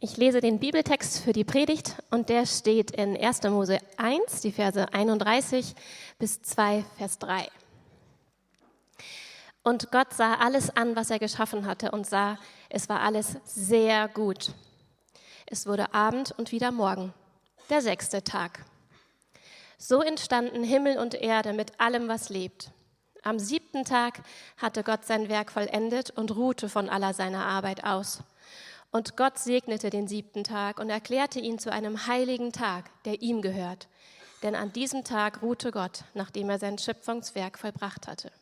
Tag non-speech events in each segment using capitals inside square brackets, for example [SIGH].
Ich lese den Bibeltext für die Predigt und der steht in 1. Mose 1, die Verse 31 bis 2, Vers 3. Und Gott sah alles an, was er geschaffen hatte und sah, es war alles sehr gut. Es wurde Abend und wieder Morgen, der sechste Tag. So entstanden Himmel und Erde mit allem, was lebt. Am siebten Tag hatte Gott sein Werk vollendet und ruhte von aller seiner Arbeit aus. Und Gott segnete den siebten Tag und erklärte ihn zu einem heiligen Tag, der ihm gehört. Denn an diesem Tag ruhte Gott, nachdem er sein Schöpfungswerk vollbracht hatte.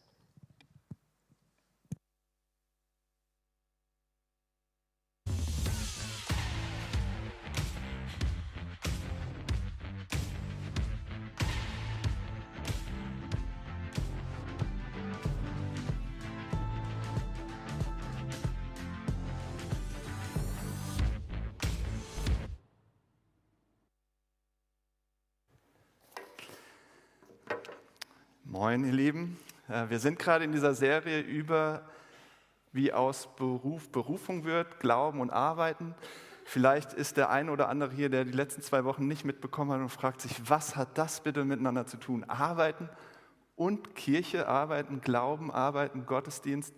Moin, ihr Lieben. Äh, wir sind gerade in dieser Serie über, wie aus Beruf Berufung wird, Glauben und Arbeiten. Vielleicht ist der eine oder andere hier, der die letzten zwei Wochen nicht mitbekommen hat und fragt sich, was hat das bitte miteinander zu tun? Arbeiten und Kirche, arbeiten, Glauben, arbeiten, Gottesdienst,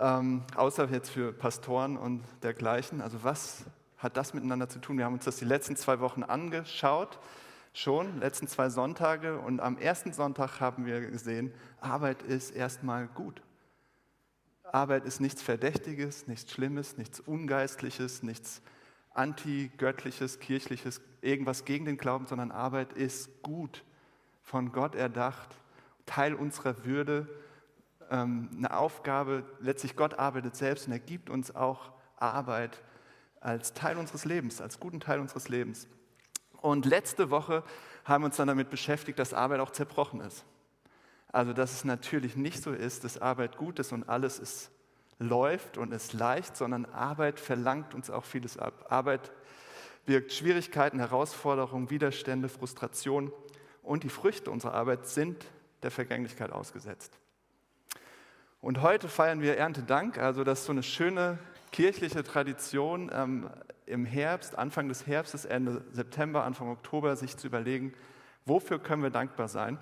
ähm, außer jetzt für Pastoren und dergleichen. Also was hat das miteinander zu tun? Wir haben uns das die letzten zwei Wochen angeschaut schon, letzten zwei Sonntage. Und am ersten Sonntag haben wir gesehen, Arbeit ist erstmal gut. Arbeit ist nichts Verdächtiges, nichts Schlimmes, nichts Ungeistliches, nichts antigöttliches, kirchliches, irgendwas gegen den Glauben, sondern Arbeit ist gut, von Gott erdacht, Teil unserer Würde, ähm, eine Aufgabe. Letztlich Gott arbeitet selbst und er gibt uns auch Arbeit als Teil unseres Lebens, als guten Teil unseres Lebens. Und letzte Woche haben wir uns dann damit beschäftigt, dass Arbeit auch zerbrochen ist. Also, dass es natürlich nicht so ist, dass Arbeit gut ist und alles ist, läuft und ist leicht, sondern Arbeit verlangt uns auch vieles ab. Arbeit birgt Schwierigkeiten, Herausforderungen, Widerstände, Frustration und die Früchte unserer Arbeit sind der Vergänglichkeit ausgesetzt. Und heute feiern wir Erntedank, also das ist so eine schöne kirchliche Tradition. Im Herbst, Anfang des Herbstes, Ende September, Anfang Oktober, sich zu überlegen, wofür können wir dankbar sein?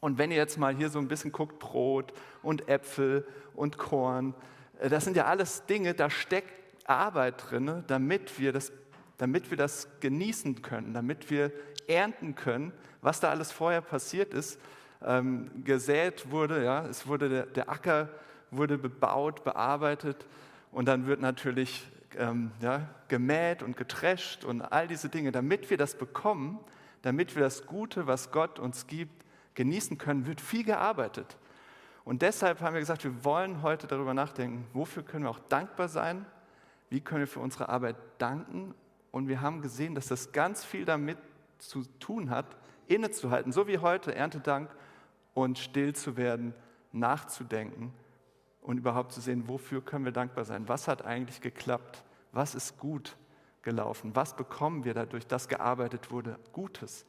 Und wenn ihr jetzt mal hier so ein bisschen guckt, Brot und Äpfel und Korn, äh, das sind ja alles Dinge, da steckt Arbeit drin, damit wir das, damit wir das genießen können, damit wir ernten können, was da alles vorher passiert ist. Ähm, gesät wurde, ja, es wurde der, der Acker wurde bebaut, bearbeitet und dann wird natürlich ähm, ja, gemäht und getrescht und all diese Dinge, damit wir das bekommen, damit wir das Gute, was Gott uns gibt, genießen können, wird viel gearbeitet. Und deshalb haben wir gesagt, wir wollen heute darüber nachdenken, wofür können wir auch dankbar sein, wie können wir für unsere Arbeit danken. Und wir haben gesehen, dass das ganz viel damit zu tun hat, innezuhalten, so wie heute Erntedank und still zu werden, nachzudenken und überhaupt zu sehen, wofür können wir dankbar sein? Was hat eigentlich geklappt? Was ist gut gelaufen? Was bekommen wir dadurch, dass gearbeitet wurde? Gutes.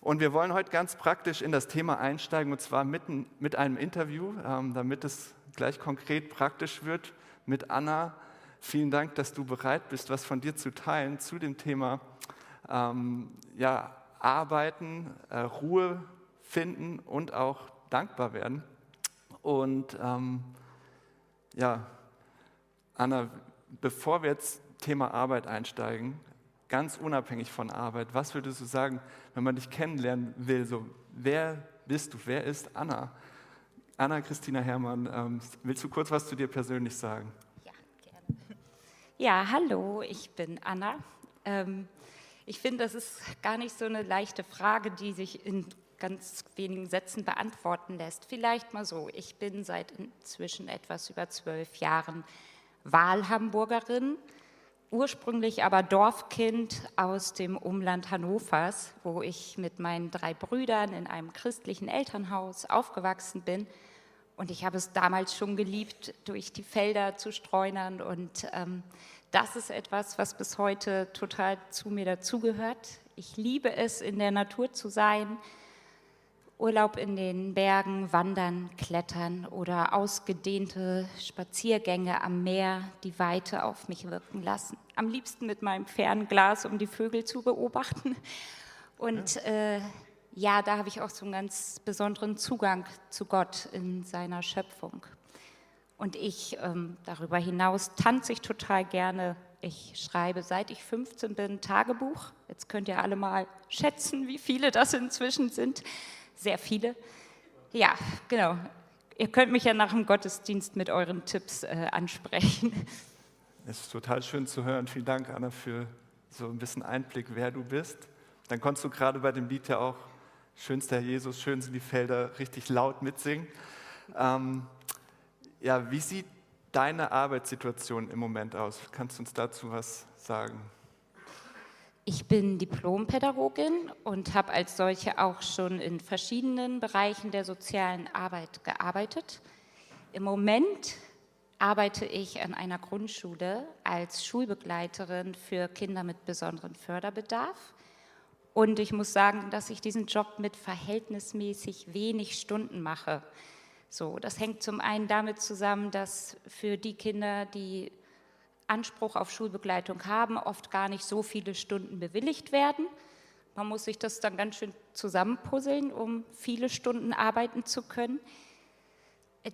Und wir wollen heute ganz praktisch in das Thema einsteigen und zwar mitten mit einem Interview, ähm, damit es gleich konkret praktisch wird mit Anna. Vielen Dank, dass du bereit bist, was von dir zu teilen zu dem Thema ähm, ja, Arbeiten, äh, Ruhe finden und auch dankbar werden. Und ähm, ja, Anna, bevor wir jetzt Thema Arbeit einsteigen, ganz unabhängig von Arbeit, was würdest du sagen, wenn man dich kennenlernen will? So, wer bist du? Wer ist Anna? Anna Christina Herrmann, ähm, willst du kurz was zu dir persönlich sagen? Ja, gerne. Ja, hallo, ich bin Anna. Ähm, ich finde, das ist gar nicht so eine leichte Frage, die sich in ganz wenigen Sätzen beantworten lässt. Vielleicht mal so, ich bin seit inzwischen etwas über zwölf Jahren Wahlhamburgerin, ursprünglich aber Dorfkind aus dem Umland Hannovers, wo ich mit meinen drei Brüdern in einem christlichen Elternhaus aufgewachsen bin. Und ich habe es damals schon geliebt, durch die Felder zu streunern. Und ähm, das ist etwas, was bis heute total zu mir dazugehört. Ich liebe es, in der Natur zu sein, Urlaub in den Bergen, Wandern, Klettern oder ausgedehnte Spaziergänge am Meer, die Weite auf mich wirken lassen. Am liebsten mit meinem Fernglas, um die Vögel zu beobachten. Und äh, ja, da habe ich auch so einen ganz besonderen Zugang zu Gott in seiner Schöpfung. Und ich, ähm, darüber hinaus, tanze ich total gerne. Ich schreibe, seit ich 15 bin, Tagebuch. Jetzt könnt ihr alle mal schätzen, wie viele das inzwischen sind sehr viele. Ja, genau. Ihr könnt mich ja nach dem Gottesdienst mit euren Tipps äh, ansprechen. Es ist total schön zu hören. Vielen Dank, Anna, für so ein bisschen Einblick, wer du bist. Dann konntest du gerade bei dem Lied ja auch Schönster Herr Jesus, schön sind die Felder richtig laut mitsingen. Ähm, ja, wie sieht deine Arbeitssituation im Moment aus? Kannst du uns dazu was sagen? Ich bin Diplompädagogin und habe als solche auch schon in verschiedenen Bereichen der sozialen Arbeit gearbeitet. Im Moment arbeite ich an einer Grundschule als Schulbegleiterin für Kinder mit besonderem Förderbedarf. Und ich muss sagen, dass ich diesen Job mit verhältnismäßig wenig Stunden mache. So, das hängt zum einen damit zusammen, dass für die Kinder, die Anspruch auf Schulbegleitung haben, oft gar nicht so viele Stunden bewilligt werden. Man muss sich das dann ganz schön zusammenpuzzeln, um viele Stunden arbeiten zu können.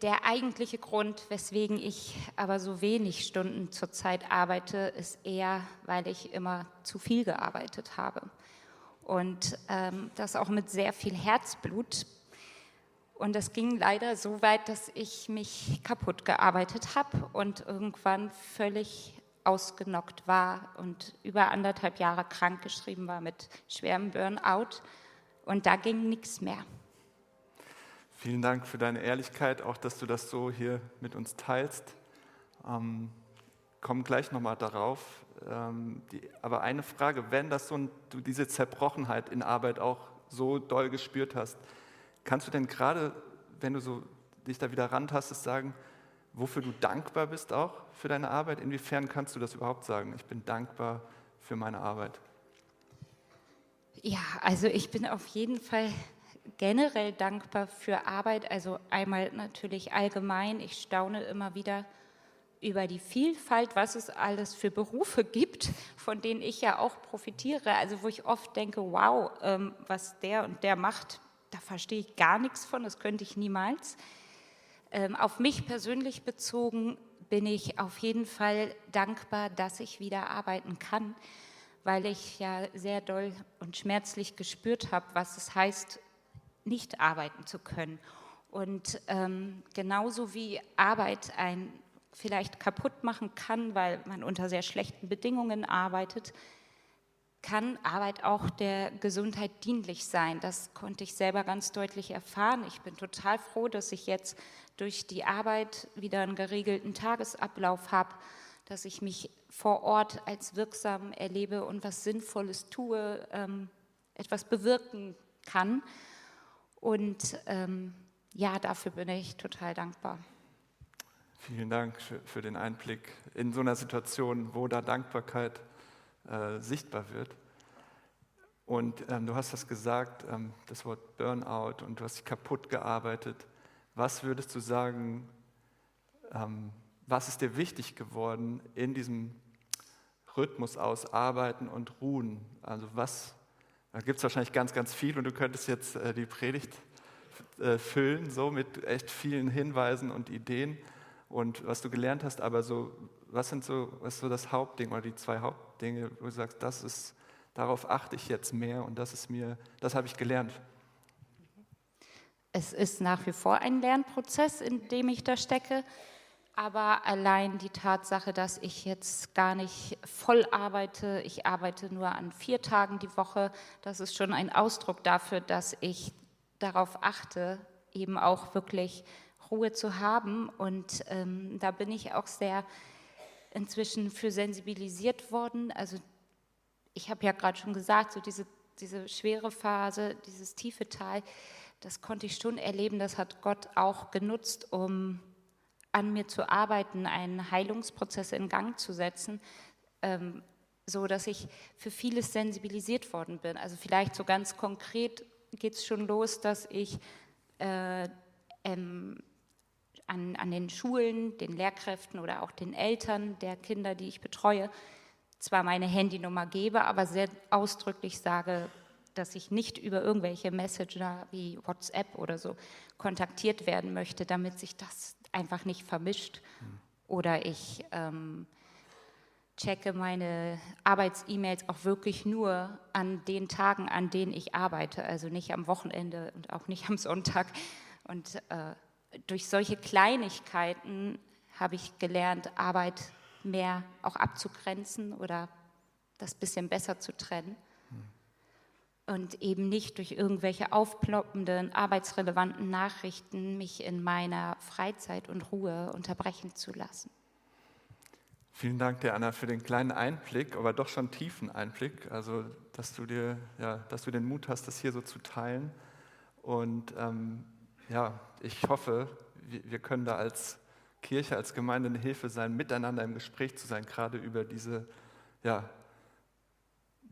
Der eigentliche Grund, weswegen ich aber so wenig Stunden zurzeit arbeite, ist eher, weil ich immer zu viel gearbeitet habe. Und ähm, das auch mit sehr viel Herzblut. Und das ging leider so weit, dass ich mich kaputt gearbeitet habe und irgendwann völlig ausgenockt war und über anderthalb Jahre krankgeschrieben war mit schwerem Burnout. Und da ging nichts mehr. Vielen Dank für deine Ehrlichkeit, auch dass du das so hier mit uns teilst. Ähm, kommen gleich nochmal darauf. Ähm, die, aber eine Frage, wenn das so ein, du diese Zerbrochenheit in Arbeit auch so doll gespürt hast, Kannst du denn gerade, wenn du so dich da wieder rantastest, sagen, wofür du dankbar bist auch für deine Arbeit? Inwiefern kannst du das überhaupt sagen? Ich bin dankbar für meine Arbeit. Ja, also ich bin auf jeden Fall generell dankbar für Arbeit. Also einmal natürlich allgemein. Ich staune immer wieder über die Vielfalt, was es alles für Berufe gibt, von denen ich ja auch profitiere. Also wo ich oft denke, wow, ähm, was der und der macht, da verstehe ich gar nichts von, das könnte ich niemals. Ähm, auf mich persönlich bezogen bin ich auf jeden Fall dankbar, dass ich wieder arbeiten kann, weil ich ja sehr doll und schmerzlich gespürt habe, was es heißt, nicht arbeiten zu können. Und ähm, genauso wie Arbeit ein vielleicht kaputt machen kann, weil man unter sehr schlechten Bedingungen arbeitet, kann Arbeit auch der Gesundheit dienlich sein. Das konnte ich selber ganz deutlich erfahren. Ich bin total froh, dass ich jetzt durch die Arbeit wieder einen geregelten Tagesablauf habe, dass ich mich vor Ort als wirksam erlebe und was Sinnvolles tue, ähm, etwas bewirken kann. Und ähm, ja, dafür bin ich total dankbar. Vielen Dank für, den Einblick in so einer Situation, wo da Dankbarkeit äh, sichtbar wird. Und ähm, du hast das gesagt, ähm, das Wort Burnout, und du hast dich kaputt gearbeitet. Was würdest du sagen, ähm, was ist dir wichtig geworden in diesem Rhythmus aus Arbeiten und Ruhen? Also was, da gibt es wahrscheinlich ganz, ganz viel und du könntest jetzt äh, die Predigt äh, füllen, so mit echt vielen Hinweisen und Ideen und was du gelernt hast, aber so, was sind so, was ist so das Hauptding oder die zwei Hauptdinge, wo du sagst, das ist, darauf achte ich jetzt mehr und das ist mir, das habe ich gelernt. Es ist nach wie vor ein Lernprozess, in dem ich da stecke, aber allein die Tatsache, dass ich jetzt gar nicht voll arbeite, ich arbeite nur an vier Tagen die Woche, das ist schon ein Ausdruck dafür, dass ich darauf achte, eben auch wirklich Ruhe zu haben. Und ähm, da bin ich auch sehr inzwischen für sensibilisiert worden. Also ich habe ja gerade schon gesagt, so diese, diese schwere Phase, dieses tiefe Tal, das konnte ich schon erleben. Das hat Gott auch genutzt, um an mir zu arbeiten, einen Heilungsprozess in Gang zu setzen, ähm, so dass ich für vieles sensibilisiert worden bin. Also vielleicht so ganz konkret geht es schon los, dass ich äh, ähm, an, den Schulen, den Lehrkräften oder auch den Eltern der Kinder, die ich betreue, zwar meine Handynummer gebe, aber sehr ausdrücklich sage, dass ich nicht über irgendwelche Messenger wie WhatsApp oder so kontaktiert werden möchte, damit sich das einfach nicht vermischt. Oder ich ähm, checke meine Arbeits-E-Mails auch wirklich nur an den Tagen, an denen ich arbeite, also nicht am Wochenende und auch nicht am Sonntag. Und äh, durch solche Kleinigkeiten habe ich gelernt, Arbeit mehr auch abzugrenzen oder das bisschen besser zu trennen. Und eben nicht durch irgendwelche aufploppenden, arbeitsrelevanten Nachrichten mich in meiner Freizeit und Ruhe unterbrechen zu lassen. Vielen Dank dir, Anna, für den kleinen Einblick, aber doch schon tiefen Einblick. Also, dass du dir, ja, dass du den Mut hast, das hier so zu teilen. Und ähm, ja, ich hoffe, wir können da als Kirche, als Gemeinde eine Hilfe sein, miteinander im Gespräch zu sein, gerade über diese ja,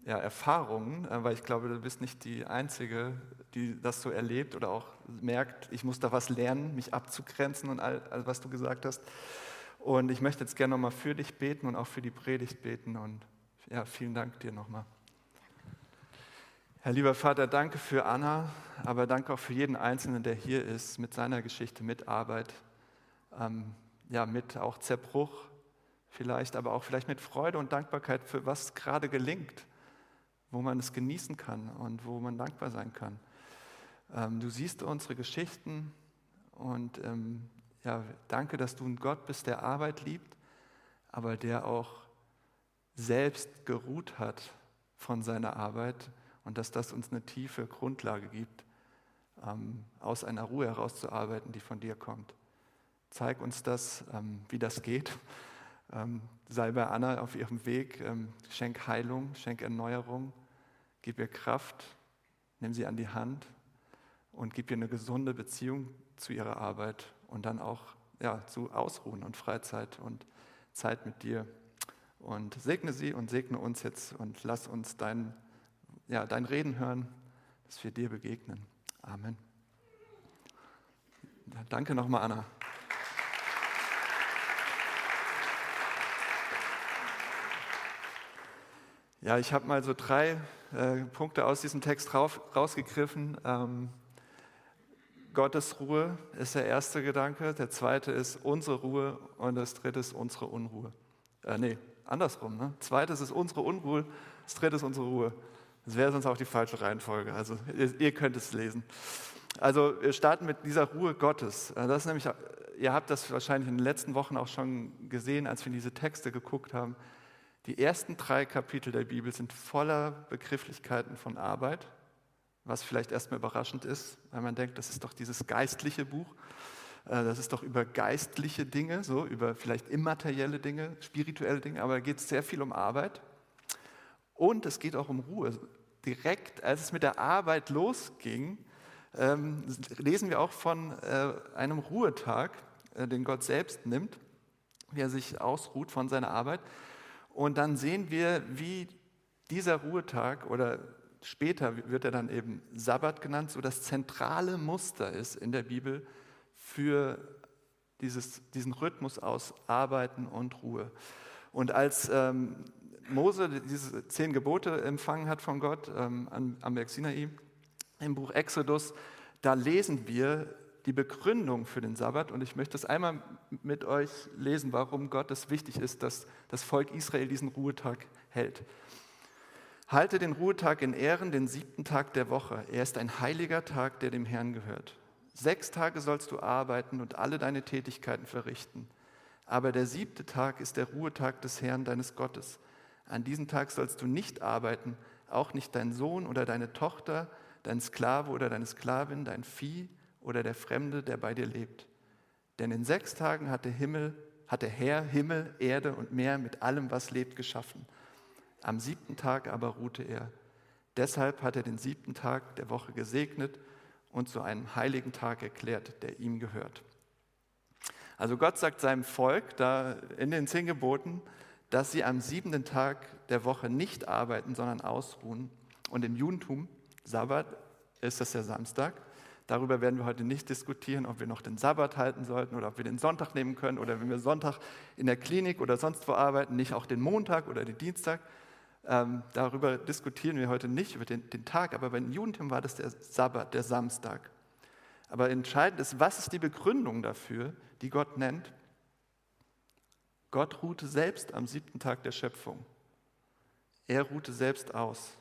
ja, Erfahrungen, äh, weil ich glaube, du bist nicht die Einzige, die das so erlebt oder auch merkt, ich muss da was lernen, mich abzugrenzen und all, all was du gesagt hast. Und ich möchte jetzt gerne nochmal für dich beten und auch für die Predigt beten. Und ja, vielen Dank dir nochmal. Herr lieber Vater, danke für Anna, aber danke auch für jeden Einzelnen, der hier ist, mit seiner Geschichte, mit Arbeit, ähm, ja, mit auch Zerbruch vielleicht, aber auch vielleicht mit Freude und Dankbarkeit für was gerade gelingt, wo man es genießen kann und wo man dankbar sein kann. Ähm, du siehst unsere Geschichten und ähm, ja, danke, dass du ein Gott bist, der Arbeit liebt, aber der auch selbst geruht hat von seiner Arbeit und dass das uns eine tiefe Grundlage gibt, ähm, aus einer Ruhe herauszuarbeiten, die von dir kommt. Zeig uns das, ähm, wie das geht. [LAUGHS] Ähm, sei bei Anna auf ihrem Weg, ähm, schenk Heilung, schenk Erneuerung, gib ihr Kraft, nimm sie an die Hand und gib ihr eine gesunde Beziehung zu ihrer Arbeit und dann auch ja, zu Ausruhen und Freizeit und Zeit mit dir. Und segne sie und segne uns jetzt und lass uns dein ja, dein Reden hören, dass wir dir begegnen. Amen. Danke nochmal, Anna. Ja, ich habe mal so drei äh, Punkte aus diesem Text rauf, rausgegriffen. Ähm, Gottes Ruhe ist der erste Gedanke, der zweite ist unsere Ruhe und das dritte ist unsere Unruhe. Äh, nee, andersrum. Ne? Zweites ist unsere Unruhe, das dritte ist unsere Ruhe. Das wäre sonst auch die falsche Reihenfolge. Also ihr, ihr, könnt es lesen. Also wir starten mit dieser Ruhe Gottes. Äh, das ist nämlich, ihr habt das wahrscheinlich in den letzten Wochen auch schon gesehen, als wir in diese Texte geguckt haben. Die ersten drei Kapitel der Bibel sind voller Begrifflichkeiten von Arbeit, was vielleicht erstmal überraschend ist, weil man denkt, das ist doch dieses geistliche Buch. Äh, das ist doch über geistliche Dinge, so über vielleicht immaterielle Dinge, spirituelle Dinge, aber da geht es sehr viel um Arbeit. Und es geht auch um Ruhe. Direkt als es mit der Arbeit losging, ähm, lesen wir auch von äh, einem Ruhetag, äh, den Gott selbst nimmt, wie er sich ausruht von seiner Arbeit. Und dann sehen wir, wie dieser Ruhetag oder später wird er dann eben Sabbat genannt, so das zentrale Muster ist in der Bibel für dieses, diesen Rhythmus aus Arbeiten und Ruhe. Und als ähm, Mose diese zehn Gebote empfangen hat von Gott ähm, am, am Berg Sinai, im Buch Exodus, da lesen wir die Begründung für den Sabbat und ich möchte es einmal mit euch lesen, warum Gott es wichtig ist, dass das Volk Israel diesen Ruhetag hält. Halte den Ruhetag in Ehren, den siebten Tag der Woche. Er ist ein heiliger Tag, der dem Herrn gehört. Sechs Tage sollst du arbeiten und alle deine Tätigkeiten verrichten. Aber der siebte Tag ist der Ruhetag des Herrn deines Gottes. An diesem Tag sollst du nicht arbeiten, auch nicht dein Sohn oder deine Tochter, dein Sklave oder deine Sklavin, dein Vieh oder der Fremde, der bei dir lebt. Denn in sechs Tagen hat der Himmel, hat der Herr Himmel, Erde und Meer mit allem, was lebt, geschaffen. Am siebten Tag aber ruhte er. Deshalb hat er den siebten Tag der Woche gesegnet und zu einem heiligen Tag erklärt, der ihm gehört. Also Gott sagt seinem Volk da in den zehn Geboten, dass sie am siebenten Tag der Woche nicht arbeiten, sondern ausruhen. Und im Judentum, Sabbat, ist das der Samstag. Darüber werden wir heute nicht diskutieren, ob wir noch den Sabbat halten sollten oder ob wir den Sonntag nehmen können oder wenn wir Sonntag in der Klinik oder sonst wo arbeiten, nicht auch den Montag oder den Dienstag. Ähm, darüber diskutieren wir heute nicht, über den, den Tag, aber beim Judentum war das der Sabbat, der Samstag. Aber entscheidend ist, was ist die Begründung dafür, die Gott nennt? Gott ruhte selbst am siebten Tag der Schöpfung. Er ruhte selbst aus.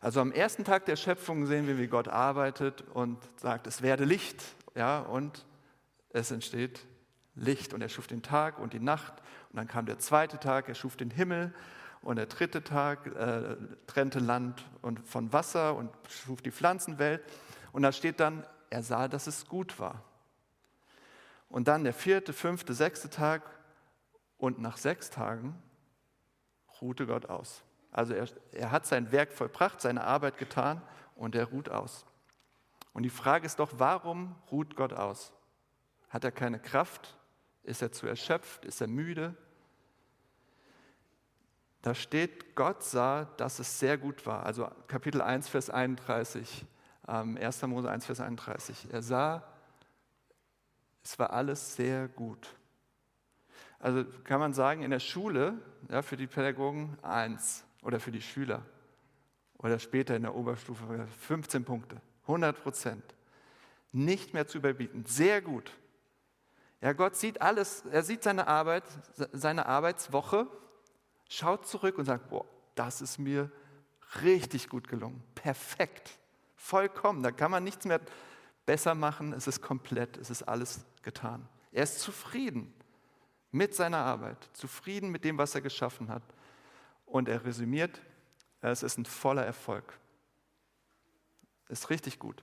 Also am ersten Tag der Schöpfung sehen wir, wie Gott arbeitet und sagt, es werde Licht, ja, und es entsteht Licht und er schuf den Tag und die Nacht und dann kam der zweite Tag, er schuf den Himmel und der dritte Tag äh, trennte Land und von Wasser und schuf die Pflanzenwelt und da steht dann, er sah, dass es gut war. Und dann der vierte, fünfte, sechste Tag und nach sechs Tagen ruhte Gott aus. Also er, er hat sein Werk vollbracht, seine Arbeit getan und er ruht aus. Und die Frage ist doch, warum ruht Gott aus? Hat er keine Kraft? Ist er zu erschöpft? Ist er müde? Da steht, Gott sah, dass es sehr gut war. Also Kapitel 1, Vers 31, 1. Mose 1, Vers 31. Er sah, es war alles sehr gut. Also kann man sagen, in der Schule, ja, für die Pädagogen 1, oder für die Schüler oder später in der Oberstufe 15 Punkte, 100 Prozent. Nicht mehr zu überbieten. Sehr gut. Ja, Gott sieht alles, er sieht seine Arbeit, seine Arbeitswoche, schaut zurück und sagt, boah, das ist mir richtig gut gelungen. Perfekt. Vollkommen. Da kann man nichts mehr besser machen. Es ist komplett. Es ist alles getan. Er ist zufrieden mit seiner Arbeit, zufrieden mit dem, was er geschaffen hat. Und er resümiert, es ist ein voller Erfolg. Ist richtig gut.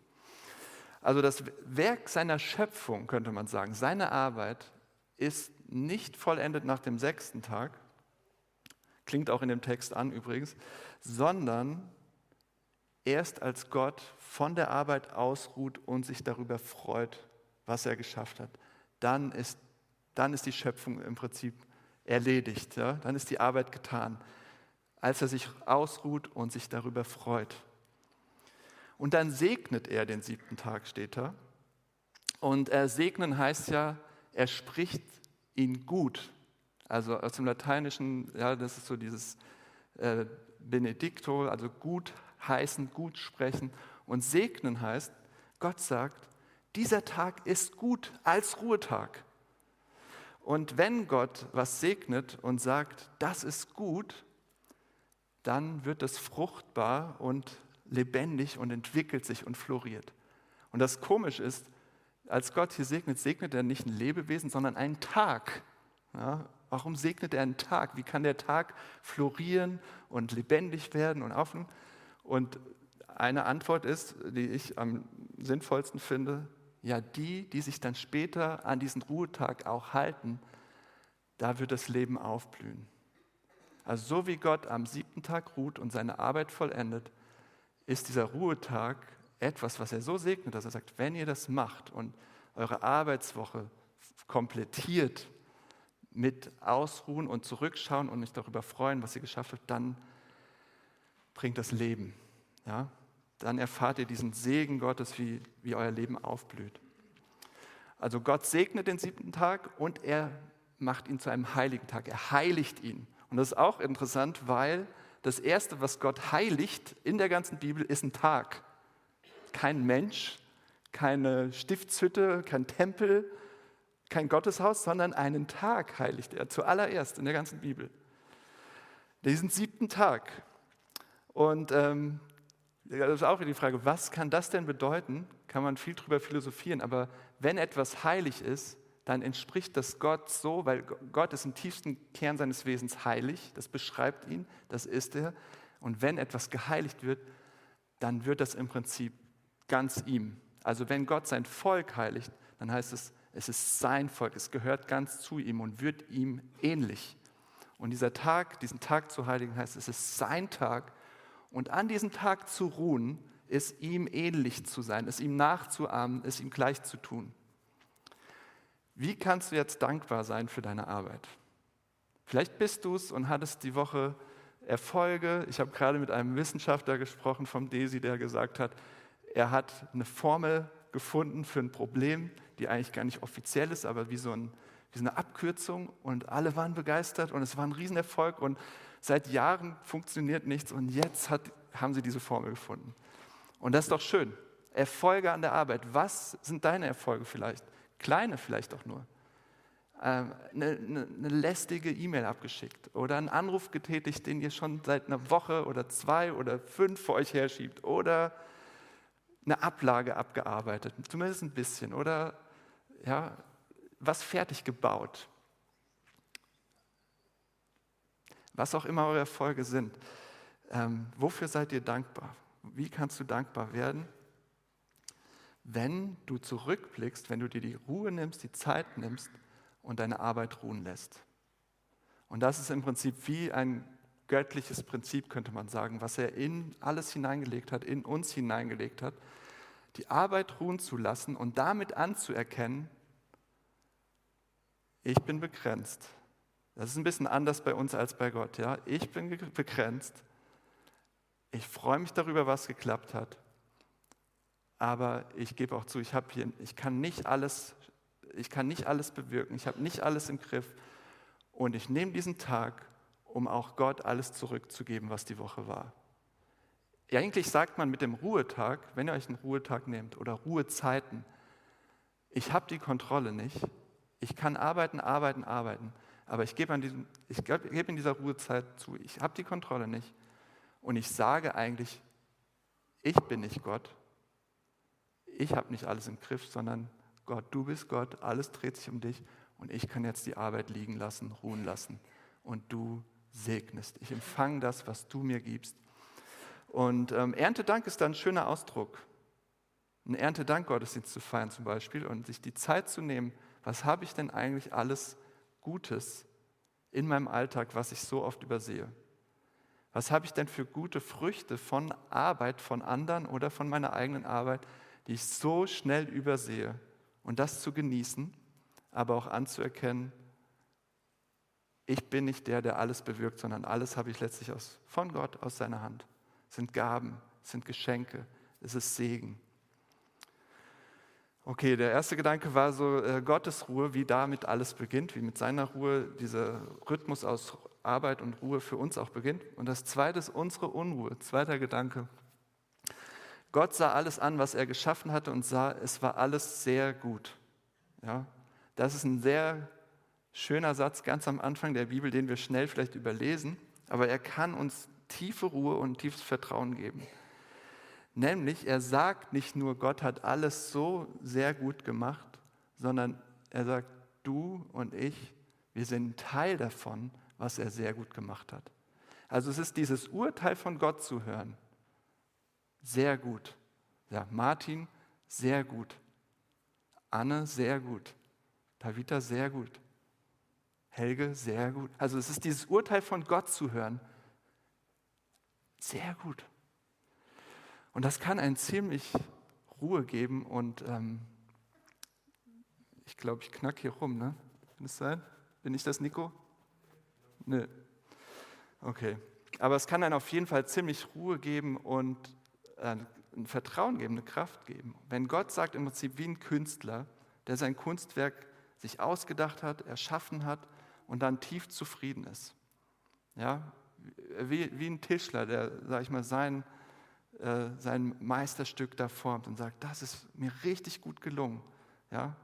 Also das Werk seiner Schöpfung, könnte man sagen, seine Arbeit ist nicht vollendet nach dem sechsten Tag, klingt auch in dem Text an übrigens, sondern erst als Gott von der Arbeit ausruht und sich darüber freut, was er geschafft hat, dann ist, dann ist die Schöpfung im Prinzip erledigt, ja? dann ist die Arbeit getan als er sich ausruht und sich darüber freut. Und dann segnet er den siebten Tag, steht da. Und er segnen heißt ja, er spricht ihn gut. Also aus dem Lateinischen, ja, das ist so dieses äh, Benedikto, also gut heißen, gut sprechen. Und segnen heißt, Gott sagt, dieser Tag ist gut als Ruhetag. Und wenn Gott was segnet und sagt, das ist gut, dann wird es fruchtbar und lebendig und entwickelt sich und floriert. Und das komisch ist, als Gott hier segnet, segnet er nicht ein Lebewesen, sondern einen Tag. Ja, warum segnet er einen Tag? Wie kann der Tag florieren und lebendig werden und aufnehmen? Und eine Antwort ist, die ich am sinnvollsten finde, ja, die, die sich dann später an diesen Ruhetag auch halten, da wird das Leben aufblühen. Also so wie Gott am siebten Tag ruht und seine Arbeit vollendet, ist dieser Ruhetag etwas, was er so segnet, dass er sagt, wenn ihr das macht und eure Arbeitswoche komplettiert mit Ausruhen und Zurückschauen und euch darüber freuen, was ihr geschafft habt, dann bringt das Leben. Ja? Dann erfahrt ihr diesen Segen Gottes, wie, wie euer Leben aufblüht. Also Gott segnet den siebten Tag und er macht ihn zu einem heiligen Tag. Er heiligt ihn. Und das ist auch interessant, weil das Erste, was Gott heiligt in der ganzen Bibel, ist ein Tag. Kein Mensch, keine Stiftshütte, kein Tempel, kein Gotteshaus, sondern einen Tag heiligt er zuallererst in der ganzen Bibel. Diesen siebten Tag. Und ähm, das ist auch die Frage, was kann das denn bedeuten? Kann man viel drüber philosophieren, aber wenn etwas heilig ist, dann entspricht das Gott so, weil Gott ist im tiefsten Kern seines Wesens heilig, das beschreibt ihn, das ist er. Und wenn etwas geheiligt wird, dann wird das im Prinzip ganz ihm. Also wenn Gott sein Volk heiligt, dann heißt es, es ist sein Volk, es gehört ganz zu ihm und wird ihm ähnlich. Und dieser Tag, diesen Tag zu heiligen, heißt, es ist sein Tag. Und an diesem Tag zu ruhen, ist ihm ähnlich zu sein, es ihm nachzuahmen, es ihm gleich zu tun. Wie kannst du jetzt dankbar sein für deine Arbeit? Vielleicht bist du es und hattest die Woche Erfolge. Ich habe gerade mit einem Wissenschaftler gesprochen vom DESI, der gesagt hat, Er hat eine Formel gefunden für ein Problem, die eigentlich gar nicht offiziell ist, aber wie so ein, wie so eine Abkürzung. Und alle waren begeistert und es war ein Riesenerfolg. Und seit Jahren funktioniert nichts und jetzt hat, haben sie diese Formel gefunden. Und das ist doch schön. Erfolge an der Arbeit. Was sind deine Erfolge vielleicht? Kleine vielleicht auch nur. Ähm, eine, eine, eine lästige E-Mail abgeschickt oder einen Anruf getätigt, den ihr schon seit einer Woche oder zwei oder fünf vor euch herschiebt oder eine Ablage abgearbeitet, zumindest ein bisschen oder ja, was fertig gebaut. Was auch immer eure Erfolge sind. Ähm, wofür seid ihr dankbar? Wie kannst du dankbar werden? Wenn du zurückblickst, wenn du dir die Ruhe nimmst, die Zeit nimmst und deine Arbeit ruhen lässt. Und das ist im Prinzip wie ein göttliches Prinzip, könnte man sagen, was er in alles hineingelegt hat, in uns hineingelegt hat, die Arbeit ruhen zu lassen und damit anzuerkennen, ich bin begrenzt. Das ist ein bisschen anders bei uns als bei Gott. Ja? Ich bin begrenzt. Ich freue mich darüber, was geklappt hat. Aber ich gebe auch zu, ich, hier, ich kann nicht alles ich kann nicht alles bewirken, ich habe nicht alles im Griff. Und ich nehme diesen Tag, um auch Gott alles zurückzugeben, was die Woche war. Eigentlich sagt man mit dem Ruhetag, wenn ihr euch einen Ruhetag nehmt oder Ruhezeiten, ich habe die Kontrolle nicht. Ich kann arbeiten, arbeiten, arbeiten. Aber ich gebe, diesem, ich gebe in dieser Ruhezeit zu, ich habe die Kontrolle nicht. Und ich sage eigentlich, ich bin nicht Gott. Ich habe nicht alles im Griff, sondern Gott, du bist Gott, alles dreht sich um dich und ich kann jetzt die Arbeit liegen lassen, ruhen lassen und du segnest. Ich empfange das, was du mir gibst. Und ähm, Erntedank ist dann ein schöner Ausdruck. Ein Erntedank-Gottesdienst zu feiern zum Beispiel und sich die Zeit zu nehmen, was habe ich denn eigentlich alles Gutes in meinem Alltag, was ich so oft übersehe? Was habe ich denn für gute Früchte von Arbeit von anderen oder von meiner eigenen Arbeit, die ich so schnell übersehe? und das zu genießen, aber auch anzuerkennen, ich bin nicht der, der alles bewirkt, sondern alles habe ich letztlich aus, von Gott aus seiner Hand. Es sind Gaben, es sind Geschenke, es ist Segen. Okay, der erste Gedanke war so äh, Gottes Ruhe, wie damit alles beginnt, wie mit seiner Ruhe dieser Rhythmus aus Arbeit und Ruhe für uns auch beginnt. Und das zweite ist unsere Unruhe. Zweiter Gedanke, Gott sah alles an, was er geschaffen hatte und sah, es war alles sehr gut. Ja, das ist ein sehr schöner Satz ganz am Anfang der Bibel, den wir schnell vielleicht überlesen, aber er kann uns tiefe Ruhe und tiefes Vertrauen geben. Nämlich, er sagt nicht nur, Gott hat alles so sehr gut gemacht, sondern er sagt, du und ich, wir sind Teil davon, was er sehr gut gemacht hat. Also es ist dieses Urteil von Gott zu hören sehr gut. Ja, Martin, sehr gut. Anne, sehr gut. Tavita, sehr gut. Helge, sehr gut. Also es ist dieses Urteil von Gott zu hören. Sehr gut. Und das kann einen ziemlich Ruhe geben und ähm, ich glaube, ich knack hier rum, ne? Kann es sein? Bin ich das, Nico? Nö. Okay. Aber es kann einen auf jeden Fall ziemlich Ruhe geben und äh, ein Vertrauen geben, eine Kraft geben. Wenn Gott sagt im Prinzip wie ein Künstler, der sein Kunstwerk sich ausgedacht hat, erschaffen hat und dann tief zufrieden ist. Ja, wie, wie ein Tischler, der, sag ich mal, sein, äh, sein Meisterstück da formt und sagt, das ist mir richtig gut gelungen. Ja?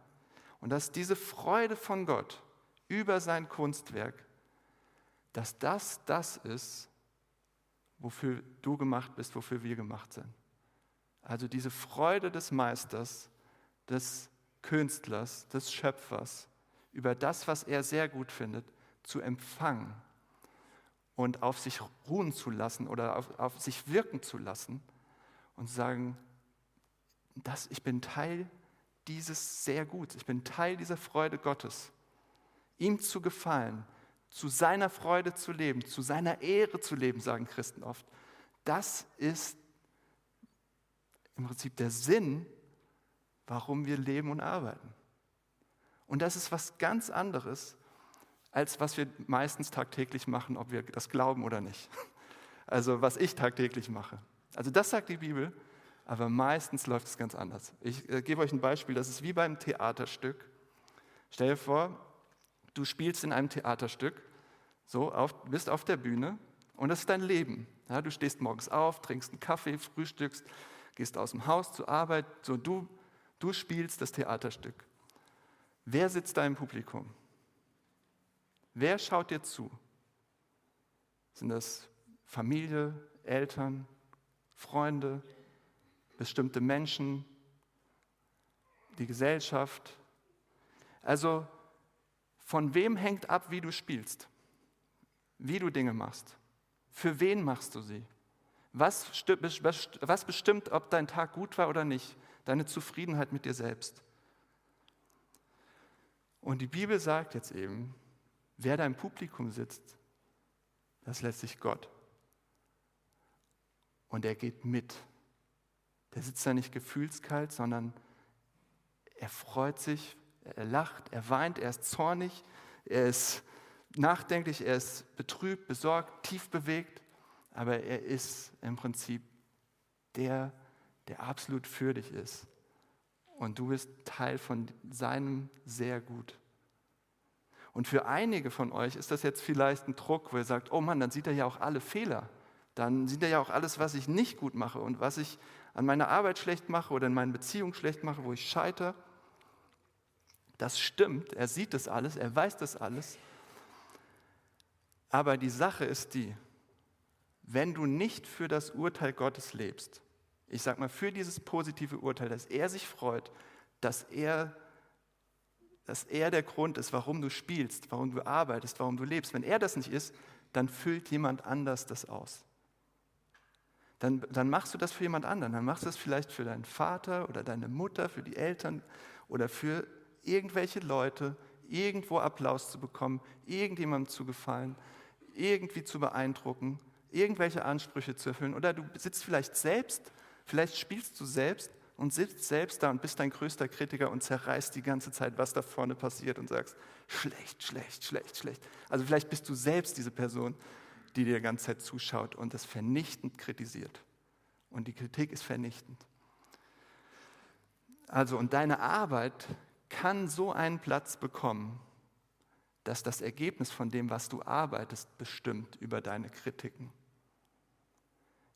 Und dass diese Freude von Gott über sein Kunstwerk, dass das das ist, wofür du gemacht bist, wofür wir gemacht sind. Also diese Freude des Meisters, des Künstlers, des Schöpfers über das, was er sehr gut findet, zu empfangen und auf sich ruhen zu lassen oder auf, auf sich wirken zu lassen und sagen, dass ich bin Teil dieses sehr gut, ich bin Teil dieser Freude Gottes, ihm zu gefallen, zu seiner Freude zu leben, zu seiner Ehre zu leben, sagen Christen oft. Das ist im Prinzip der Sinn, warum wir leben und arbeiten. Und das ist was ganz anderes, als was wir meistens tagtäglich machen, ob wir das glauben oder nicht. [LAUGHS] Also was ich tagtäglich mache. Also das sagt die Bibel. aber meistens läuft es ganz anders. Ich äh, gebe euch ein Beispiel, das ist wie beim Theaterstück. Stell dir vor, du spielst in einem Theaterstück, so auf, bist auf der Bühne und das ist dein Leben. Ja, du stehst morgens auf, trinkst einen Kaffee, frühstückst, gehst aus dem Haus zur Arbeit, so du, du spielst das Theaterstück. Wer sitzt da im Publikum? Wer schaut dir zu? Sind das Familie, Eltern, Freunde, bestimmte Menschen, die Gesellschaft. Also von wem hängt ab, wie du spielst, wie du Dinge machst, für wen machst du sie, was, was bestimmt, ob dein Tag gut war oder nicht, deine Zufriedenheit mit dir selbst. Und die Bibel sagt jetzt eben, wer da im Publikum sitzt, das lässt sich Gott. Und er geht mit. Der sitzt da nicht gefühlskalt, sondern er freut sich, er lacht, er weint, er ist zornig, er ist nachdenklich, er ist betrübt, besorgt, tief bewegt, aber er ist im Prinzip der, der absolut für dich ist. Und du bist Teil von seinem sehr gut. Und für einige von euch ist das jetzt vielleicht ein Druck, wo ihr sagt, oh Mann, dann sieht er ja auch alle Fehler. Dann sieht er ja auch alles, was ich nicht gut mache und was ich an meiner Arbeit schlecht mache oder in meinen Beziehungen schlecht mache, wo ich scheitere. Das stimmt, er sieht das alles, er weiß das alles. Aber die Sache ist die, wenn du nicht für das Urteil Gottes lebst, ich sage mal für dieses positive Urteil, dass er sich freut, dass er, dass er der Grund ist, warum du spielst, warum du arbeitest, warum du lebst. Wenn er das nicht ist, dann füllt jemand anders das aus dann, dann machst du das für jemand anderen. Dann machst du das vielleicht für deinen Vater oder deine Mutter, für die Eltern oder für irgendwelche Leute, irgendwo Applaus zu bekommen, irgendjemandem zu gefallen, irgendwie zu beeindrucken, irgendwelche Ansprüche zu erfüllen. Oder du sitzt vielleicht selbst, vielleicht spielst du selbst und sitzt selbst da und bist dein größter Kritiker und zerreißt die ganze Zeit, was da vorne passiert und sagst, schlecht, schlecht, schlecht, schlecht. Also vielleicht bist du selbst diese Person die dir die ganze Zeit zuschaut und das vernichtend kritisiert. Und die Kritik ist vernichtend. Also, und deine Arbeit kann so einen Platz bekommen, dass das Ergebnis von dem, was du arbeitest, bestimmt über deine Kritiken.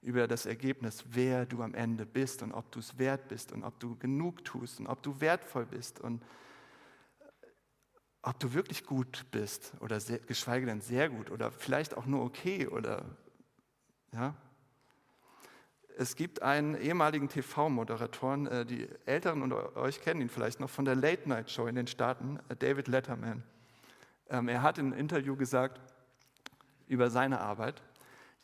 Über das Ergebnis, wer du am Ende bist und ob du es wert bist und ob du genug tust und ob du wertvoll bist und ob du wirklich gut bist oder sehr, geschweige denn sehr gut oder vielleicht auch nur okay oder ja. Es gibt einen ehemaligen TV-Moderatoren, äh, die Älteren unter euch kennen ihn vielleicht noch von der Late Night Show in den Staaten, äh, David Letterman. Ähm, er hat in einem Interview gesagt über seine Arbeit,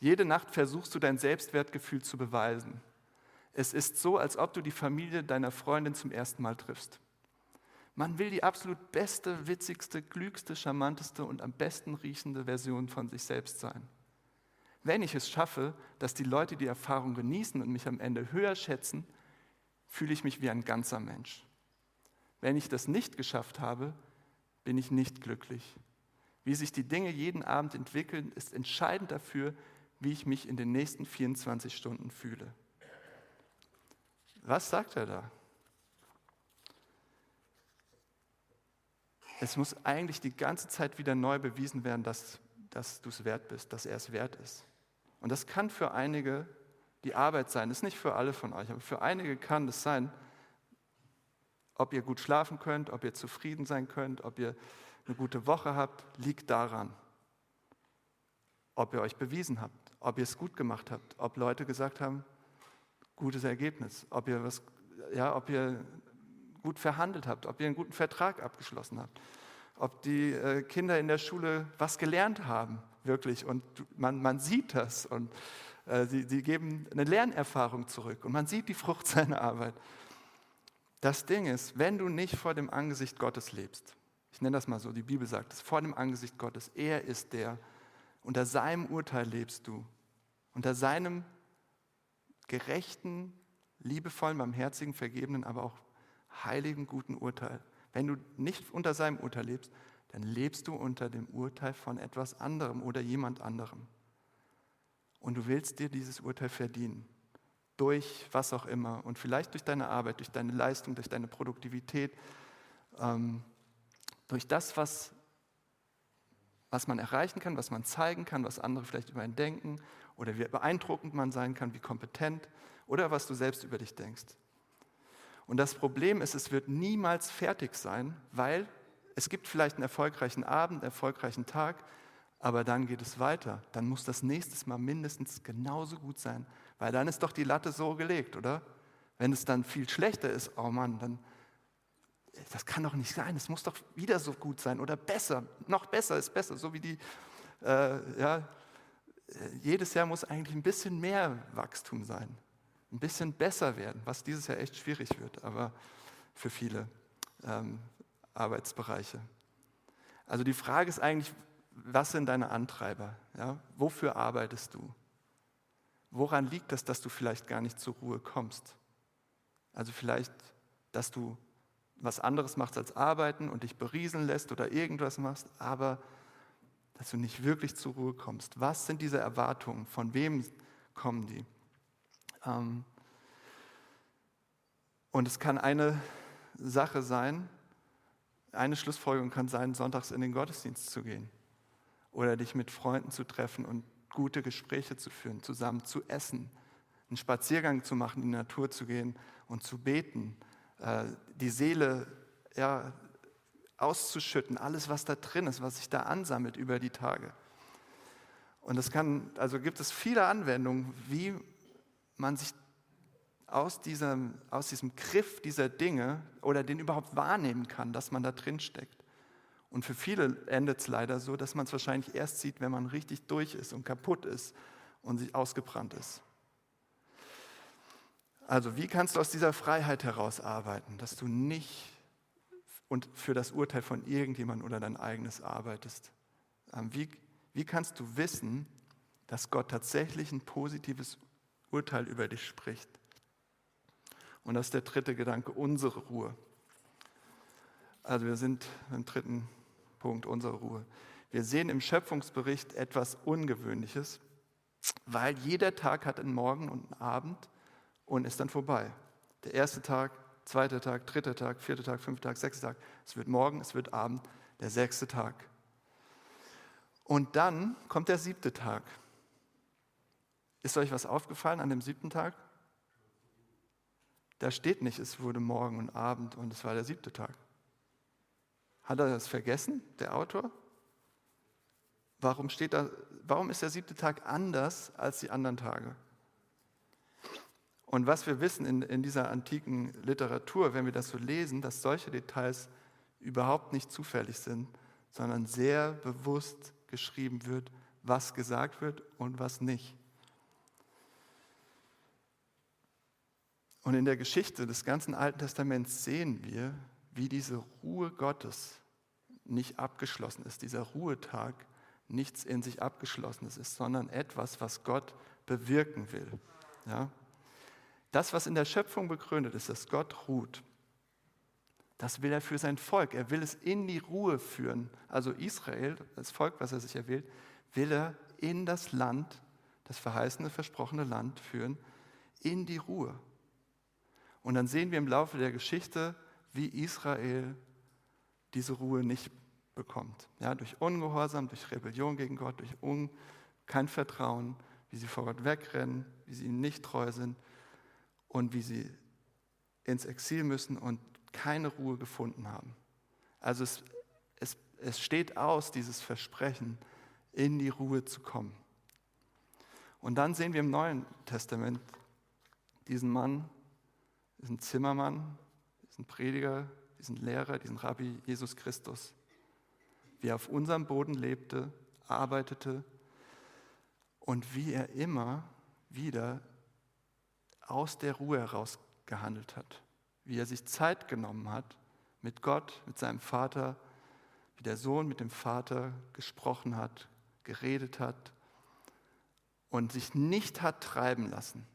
jede Nacht versuchst du dein Selbstwertgefühl zu beweisen. Es ist so, als ob du die Familie deiner Freundin zum ersten Mal triffst. Man will die absolut beste, witzigste, klügste, charmanteste und am besten riechende Version von sich selbst sein. Wenn ich es schaffe, dass die Leute die Erfahrung genießen und mich am Ende höher schätzen, fühle ich mich wie ein ganzer Mensch. Wenn ich das nicht geschafft habe, bin ich nicht glücklich. Wie sich die Dinge jeden Abend entwickeln, ist entscheidend dafür, wie ich mich in den nächsten 24 Stunden fühle. Was sagt er da? es muss eigentlich die ganze Zeit wieder neu bewiesen werden, dass, dass du es wert bist, dass er es wert ist. Und das kann für einige die Arbeit sein. Das ist nicht für alle von euch, aber für einige kann es sein, ob ihr gut schlafen könnt, ob ihr zufrieden sein könnt, ob ihr eine gute Woche habt, liegt daran. Ob ihr euch bewiesen habt, ob ihr es gut gemacht habt, ob Leute gesagt haben, gutes Ergebnis, ob ihr was, ja, ob ihr gut verhandelt habt, ob ihr einen guten Vertrag abgeschlossen habt, ob die äh, Kinder in der Schule was gelernt haben, wirklich. Und man, man sieht das und äh, sie, sie geben eine Lernerfahrung zurück und man sieht die Frucht [LAUGHS] seiner Arbeit. Das Ding ist, wenn du nicht vor dem Angesicht Gottes lebst, ich nenne das mal so, die Bibel sagt es, vor dem Angesicht Gottes, er ist der, unter seinem Urteil lebst du, unter seinem gerechten, liebevollen, barmherzigen, vergebenen, aber auch heiligen, guten Urteil. Wenn du nicht unter seinem Urteil lebst, dann lebst du unter dem Urteil von etwas anderem oder jemand anderem. Und du willst dir dieses Urteil verdienen. durch was auch immer und vielleicht durch deine Arbeit, durch deine Leistung, durch deine Produktivität, ähm, durch das, was, was man erreichen kann, was man zeigen kann, was andere vielleicht über einen denken oder wie beeindruckend man sein kann, wie kompetent oder was du selbst über dich denkst. Und das Problem ist, es wird niemals fertig sein, weil es gibt vielleicht einen erfolgreichen Abend, einen erfolgreichen Tag, aber dann geht es weiter. Dann muss das nächstes Mal mindestens genauso gut sein, weil dann ist doch die Latte so gelegt, oder? Wenn es dann viel schlechter ist, oh Mann, dann das kann doch nicht sein. Es muss doch wieder so gut sein oder besser. Noch besser ist besser, so wie die äh, ja, jedes Jahr muss eigentlich ein bisschen mehr Wachstum sein, ein bisschen besser werden, was dieses Jahr echt schwierig wird, aber für viele ähm, Arbeitsbereiche. Also die Frage ist eigentlich, was sind deine Antreiber? Ja? Wofür arbeitest du? Woran liegt es, dass du vielleicht gar nicht zur Ruhe kommst? Also vielleicht, dass du was anderes machst als arbeiten und dich berieseln lässt oder irgendwas machst, aber dass du nicht wirklich zur Ruhe kommst. Was sind diese Erwartungen? Von wem kommen die? Ähm, und es kann eine Sache sein, eine Schlussfolgerung kann sein, sonntags in den Gottesdienst zu gehen oder dich mit Freunden zu treffen und gute Gespräche zu führen, zusammen zu essen, einen Spaziergang zu machen, in die Natur zu gehen und zu beten, die Seele ja, auszuschütten, alles, was da drin ist, was sich da ansammelt über die Tage. Und es kann, also gibt es viele Anwendungen, wie man sich aus diesem, aus diesem Griff dieser Dinge oder den überhaupt wahrnehmen kann, dass man da drin steckt. Und für viele endet es leider so, dass man es wahrscheinlich erst sieht, wenn man richtig durch ist und kaputt ist und sich ausgebrannt ist. Also wie kannst du aus dieser Freiheit heraus arbeiten, dass du nicht und für das Urteil von irgendjemandem oder dein eigenes arbeitest? Ähm, wie, wie kannst du wissen, dass Gott tatsächlich ein positives Urteil über dich spricht? Und das ist der dritte Gedanke, unsere Ruhe. Also wir sind im dritten Punkt, unsere Ruhe. Wir sehen im Schöpfungsbericht etwas Ungewöhnliches, weil jeder Tag hat einen Morgen und einen Abend und ist dann vorbei. Der erste Tag, zweiter Tag, dritter Tag, vierter Tag, fünfter Tag, sechster Tag. Es wird morgen, es wird Abend, der sechste Tag. Und dann kommt der siebte Tag. Ist euch was aufgefallen an dem siebten Tag? Da steht nicht, es wurde Morgen und Abend und es war der siebte Tag. Hat er das vergessen, der Autor? Warum, steht da, warum ist der siebte Tag anders als die anderen Tage? Und was wir wissen in, in dieser antiken Literatur, wenn wir das so lesen, dass solche Details überhaupt nicht zufällig sind, sondern sehr bewusst geschrieben wird, was gesagt wird und was nicht. Und in der Geschichte des ganzen Alten Testaments sehen wir, wie diese Ruhe Gottes nicht abgeschlossen ist, dieser Ruhetag nichts in sich abgeschlossenes ist, sondern etwas, was Gott bewirken will. Ja? Das, was in der Schöpfung begründet ist, dass Gott ruht, das will er für sein Volk. Er will es in die Ruhe führen. Also Israel, das Volk, was er sich erwählt, will er in das Land, das verheißene, versprochene Land führen, in die Ruhe. Und dann sehen wir im Laufe der Geschichte, wie Israel diese Ruhe nicht bekommt. Ja, durch Ungehorsam, durch Rebellion gegen Gott, durch Un kein Vertrauen, wie sie vor Gott wegrennen, wie sie ihm nicht treu sind, und wie sie ins Exil müssen und keine Ruhe gefunden haben. Also es, es, es steht aus, dieses Versprechen, in die Ruhe zu kommen. Und dann sehen wir im Neuen Testament diesen Mann, diesen Zimmermann, diesen Prediger, diesen Lehrer, diesen Rabbi Jesus Christus, wie er auf unserem Boden lebte, arbeitete und wie er immer wieder aus der Ruhe heraus gehandelt hat, wie er sich Zeit genommen hat, mit Gott, mit seinem Vater, wie der Sohn mit dem Vater gesprochen hat, geredet hat und sich nicht hat treiben lassen.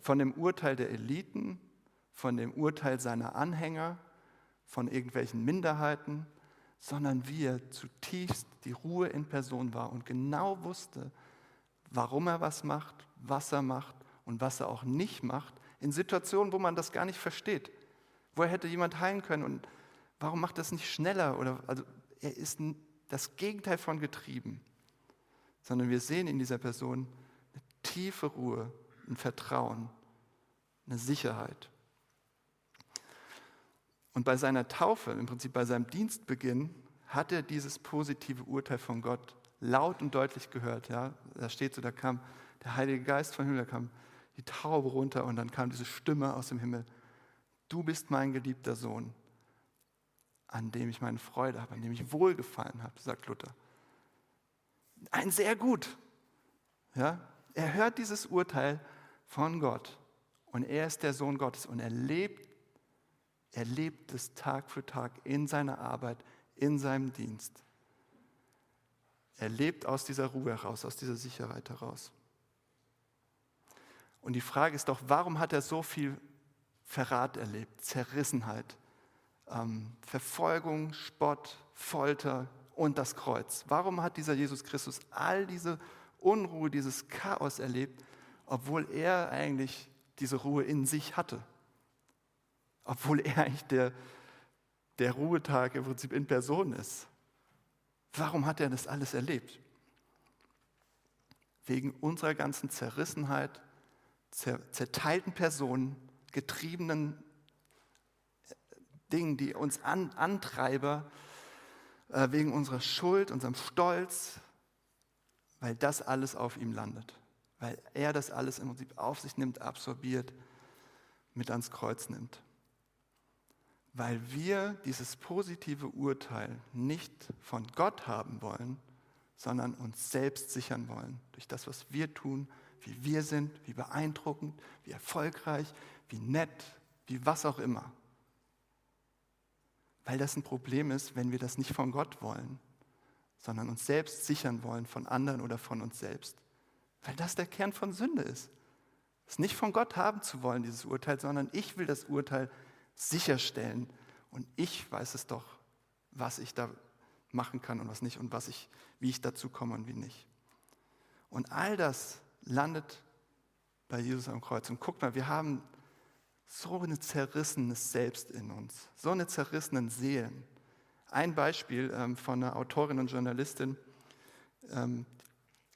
Von dem Urteil der Eliten, von dem Urteil seiner Anhänger, von irgendwelchen Minderheiten, sondern wie er zutiefst die Ruhe in Person war und genau wusste, warum er was macht, was er macht und was er auch nicht macht, in Situationen, wo man das gar nicht versteht. Woher hätte jemand heilen können und warum macht das nicht schneller? Oder, also er ist das Gegenteil von getrieben, sondern wir sehen in dieser Person eine tiefe Ruhe, ein Vertrauen, eine Sicherheit. Und bei seiner Taufe, im Prinzip bei seinem Dienstbeginn, hat er dieses positive Urteil von Gott laut und deutlich gehört. Ja? Da steht so, da kam der Heilige Geist vom Himmel, da kam die Taube runter und dann kam diese Stimme aus dem Himmel. Du bist mein geliebter Sohn, an dem ich meine Freude habe, an dem ich Wohlgefallen habe, sagt Luther. Ein sehr gut. Ja? Er hört dieses Urteil von Gott und er ist der Sohn Gottes und er lebt, er lebt es Tag für Tag in seiner Arbeit, in seinem Dienst. Er lebt aus dieser Ruhe heraus, aus dieser Sicherheit heraus. Und die Frage ist doch, warum hat er so viel Verrat erlebt, Zerrissenheit, ähm, Verfolgung, Spott, Folter und das Kreuz? Warum hat dieser Jesus Christus all diese Unruhe, dieses Chaos erlebt, obwohl er eigentlich diese Ruhe in sich hatte? Obwohl er eigentlich der, der Ruhetag im Prinzip in Person ist. Warum hat er das alles erlebt? Wegen unserer ganzen Zerrissenheit, zerteilten Personen, getriebenen Dingen, die uns an, Antreiber, äh, wegen unserer Schuld, unserem Stolz, weil das alles auf ihm landet. Weil er das alles im Prinzip auf sich nimmt, absorbiert, mit ans Kreuz nimmt weil wir dieses positive Urteil nicht von Gott haben wollen, sondern uns selbst sichern wollen. Durch das, was wir tun, wie wir sind, wie beeindruckend, wie erfolgreich, wie nett, wie was auch immer. Weil das ein Problem ist, wenn wir das nicht von Gott wollen, sondern uns selbst sichern wollen von anderen oder von uns selbst. Weil das der Kern von Sünde ist. Es nicht von Gott haben zu wollen, dieses Urteil, sondern ich will das Urteil sicherstellen. Und ich weiß es doch, was ich da machen kann und was nicht und was ich, wie ich dazu komme und wie nicht. Und all das landet bei Jesus am Kreuz. Und guck mal, wir haben so ein zerrissenes Selbst in uns, so eine zerrissenen Seelen. Ein Beispiel ähm, von einer Autorin und Journalistin, ähm,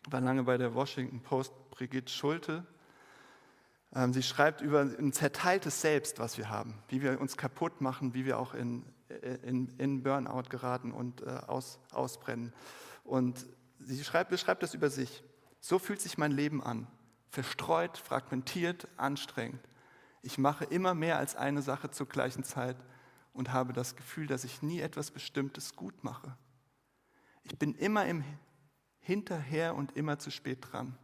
war lange bei der Washington Post, Brigitte Schulte, ähm, sie schreibt über ein zerteiltes Selbst, was wir haben, wie wir uns kaputt machen, wie wir auch in, in, in Burnout geraten und äh, aus, ausbrennen. Und sie schreibt, beschreibt das über sich. So fühlt sich mein Leben an. Verstreut, fragmentiert, anstrengend. Ich mache immer mehr als eine Sache zur gleichen Zeit und habe das Gefühl, dass ich nie etwas Bestimmtes gut mache. Ich bin immer im Hinterher und immer zu spät dran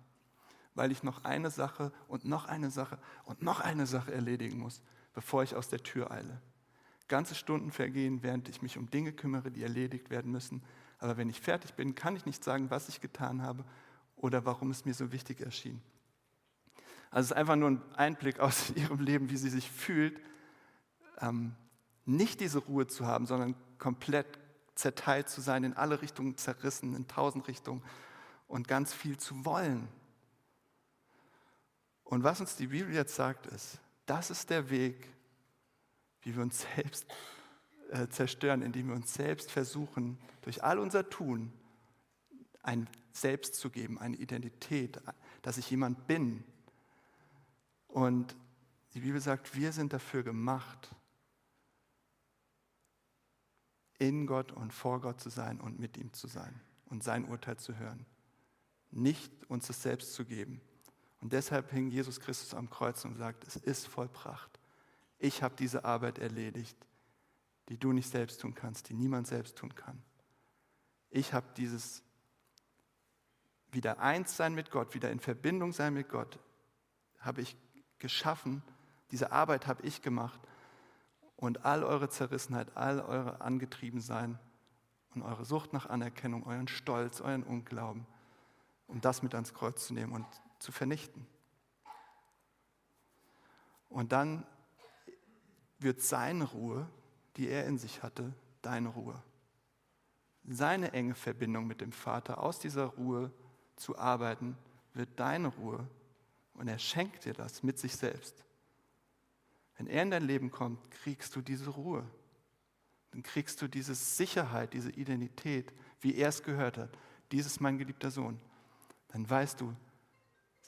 weil ich noch eine Sache und noch eine Sache und noch eine Sache erledigen muss, bevor ich aus der Tür eile. Ganze Stunden vergehen, während ich mich um Dinge kümmere, die erledigt werden müssen. Aber wenn ich fertig bin, kann ich nicht sagen, was ich getan habe oder warum es mir so wichtig erschien. Also es ist einfach nur ein Einblick [LAUGHS] aus ihrem Leben, wie sie sich fühlt, ähm, nicht diese Ruhe zu haben, sondern komplett zerteilt zu sein, in alle Richtungen zerrissen, in tausend Richtungen und ganz viel zu wollen. Und was uns die Bibel jetzt sagt, ist, das ist der Weg, wie wir uns selbst äh, zerstören, indem wir uns selbst versuchen, durch all unser Tun ein Selbst zu geben, eine Identität, dass ich jemand bin. Und die Bibel sagt, wir sind dafür gemacht, in Gott und vor Gott zu sein und mit ihm zu sein und sein Urteil zu hören. Nicht uns das selbst zu geben. Und deshalb hing Jesus Christus am Kreuz und sagt, es ist vollbracht. Ich habe diese Arbeit erledigt, die du nicht selbst tun kannst, die niemand selbst tun kann. Ich habe dieses wieder eins sein mit Gott, wieder in Verbindung sein mit Gott, habe ich geschaffen. Diese Arbeit habe ich gemacht. Und all eure Zerrissenheit, all eure Angetriebensein und eure Sucht nach Anerkennung, euren Stolz, euren Unglauben, um das mit ans Kreuz zu nehmen und zu vernichten. Und dann wird seine Ruhe, die er in sich hatte, deine Ruhe. Seine enge Verbindung mit dem Vater, aus dieser Ruhe zu arbeiten, wird deine Ruhe Und er schenkt dir das mit sich selbst. Wenn er in dein Leben kommt, kriegst du diese Ruhe. Dann kriegst du diese Sicherheit, diese Identität, wie er es gehört hat. Dies ist mein geliebter Sohn. Dann weißt du,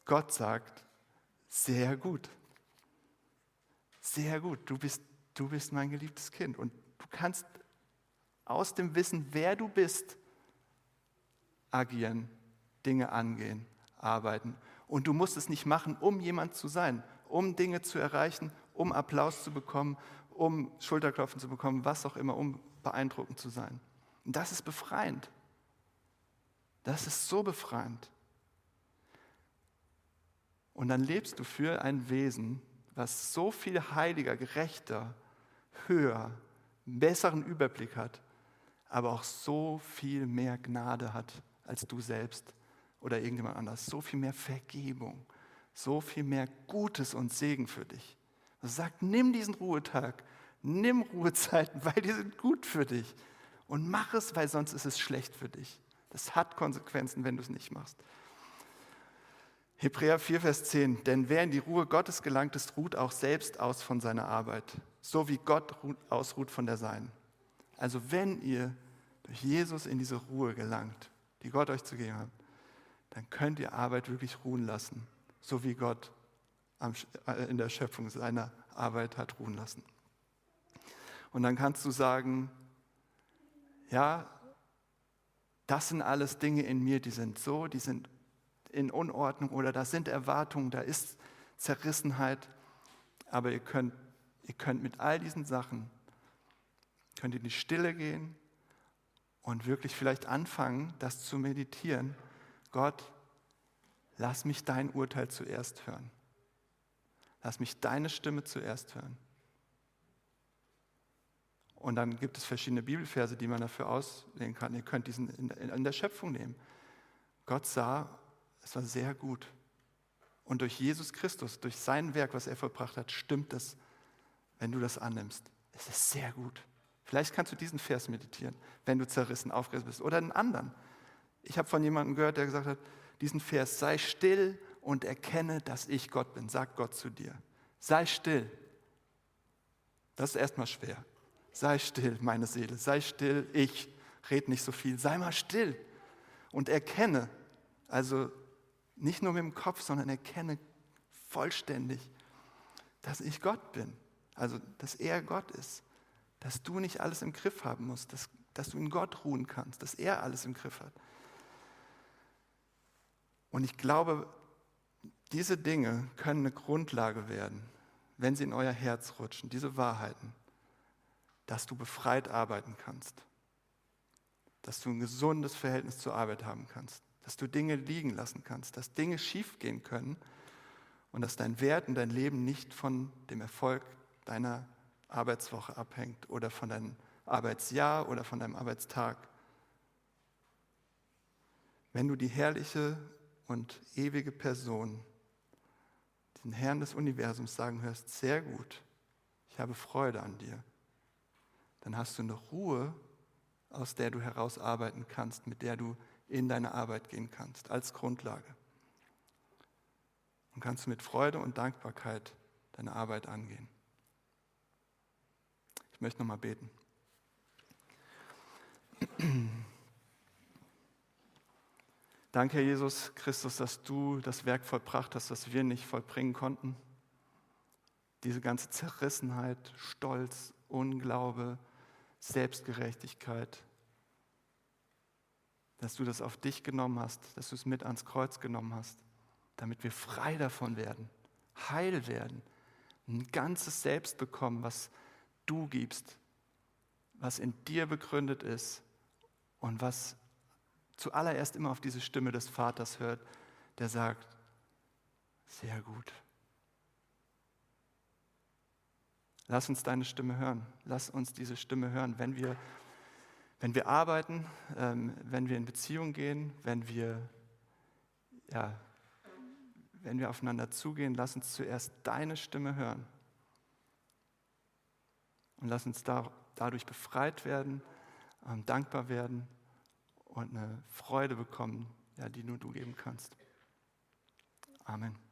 Gott sagt, sehr gut. Sehr gut, du bist, du bist mein geliebtes Kind. Und du kannst aus dem Wissen, wer du bist, agieren, Dinge angehen, arbeiten. Und du musst es nicht machen, um jemand zu sein, um Dinge zu erreichen, um Applaus zu bekommen, um Schulterklopfen zu bekommen, was auch immer, um beeindruckend zu sein. Und das ist befreiend. Das ist so befreiend. Und dann lebst du für ein Wesen, was so viel heiliger, gerechter, höher, besseren Überblick hat, aber auch so viel mehr Gnade hat als du selbst oder irgendjemand anders. So viel mehr Vergebung, so viel mehr Gutes und Segen für dich. Er sagt, nimm diesen Ruhetag, nimm Ruhezeiten, [LAUGHS] weil die sind gut für dich. Und mach es, weil sonst ist es schlecht für dich. Das hat Konsequenzen, wenn du es nicht machst. Hebräer 4, Vers 10. Denn wer in die Ruhe Gottes gelangt ist, ruht auch selbst aus von seiner Arbeit, so wie Gott ausruht von der Seinen. Also wenn ihr durch Jesus in diese Ruhe gelangt, die Gott euch zu geben hat, dann könnt ihr Arbeit wirklich ruhen lassen, so wie Gott äh, in der Schöpfung seiner Arbeit hat ruhen lassen. Und dann kannst du sagen, ja, das sind alles Dinge in mir, die sind so, die sind in Unordnung oder da sind Erwartungen, da ist Zerrissenheit. Aber ihr könnt, ihr könnt mit all diesen Sachen, könnt in die Stille gehen und wirklich vielleicht anfangen, das zu meditieren. Gott, lass mich dein Urteil zuerst hören. Lass mich deine Stimme zuerst hören. Und dann gibt es verschiedene Bibelverse, die man dafür auslegen kann. Ihr könnt diesen in der Schöpfung nehmen. Gott sah, es war sehr gut. Und durch Jesus Christus, durch sein Werk, was er vollbracht hat, stimmt es, wenn du das annimmst. Es ist sehr gut. Vielleicht kannst du diesen Vers meditieren, wenn du zerrissen, aufgerissen bist. Oder einen anderen. Ich habe von jemandem gehört, der gesagt hat, diesen Vers, sei still und erkenne, dass ich Gott bin. Sag Gott zu dir. Sei still. Das ist erstmal schwer. Sei still, meine Seele. Sei still, ich. Red nicht so viel. Sei mal still und erkenne. Also nicht nur mit dem Kopf, sondern erkenne vollständig, dass ich Gott bin. Also, dass er Gott ist. Dass du nicht alles im Griff haben musst. Dass, dass du in Gott ruhen kannst. Dass er alles im Griff hat. Und ich glaube, diese Dinge können eine Grundlage werden, wenn sie in euer Herz rutschen, diese Wahrheiten, dass du befreit arbeiten kannst, dass du ein gesundes Verhältnis zur Arbeit haben kannst, dass du Dinge liegen lassen kannst, dass Dinge schiefgehen können und dass dein Wert und dein Leben nicht von dem Erfolg deiner Arbeitswoche abhängt oder von deinem Arbeitsjahr oder von deinem Arbeitstag. Wenn du die herrliche und ewige Person den Herrn des Universums sagen hörst, sehr gut, ich habe Freude an dir, dann hast du eine Ruhe, aus der du herausarbeiten kannst, mit der du in deine Arbeit gehen kannst, als Grundlage. Und kannst mit Freude und Dankbarkeit deine Arbeit angehen. Ich möchte nochmal beten. Danke, Herr Jesus Christus, dass du das Werk vollbracht hast, das wir nicht vollbringen konnten. Diese ganze Zerrissenheit, Stolz, Unglaube, Selbstgerechtigkeit, dass du das auf dich genommen hast, dass du es mit ans Kreuz genommen hast, damit wir frei davon werden, heil werden, ein ganzes Selbst bekommen, was du gibst, was in dir begründet ist und was zuallererst immer auf diese Stimme des Vaters hört, der sagt, sehr gut. Lass uns deine Stimme hören. Lass uns diese Stimme hören, wenn wir, wenn wir arbeiten, ähm, wenn wir in Beziehung gehen, wenn wir, ja, wenn wir aufeinander zugehen. Lass uns zuerst deine Stimme hören. Und lass uns da, dadurch befreit werden, ähm, dankbar werden und eine Freude bekommen, ja, die nur du geben kannst. Amen.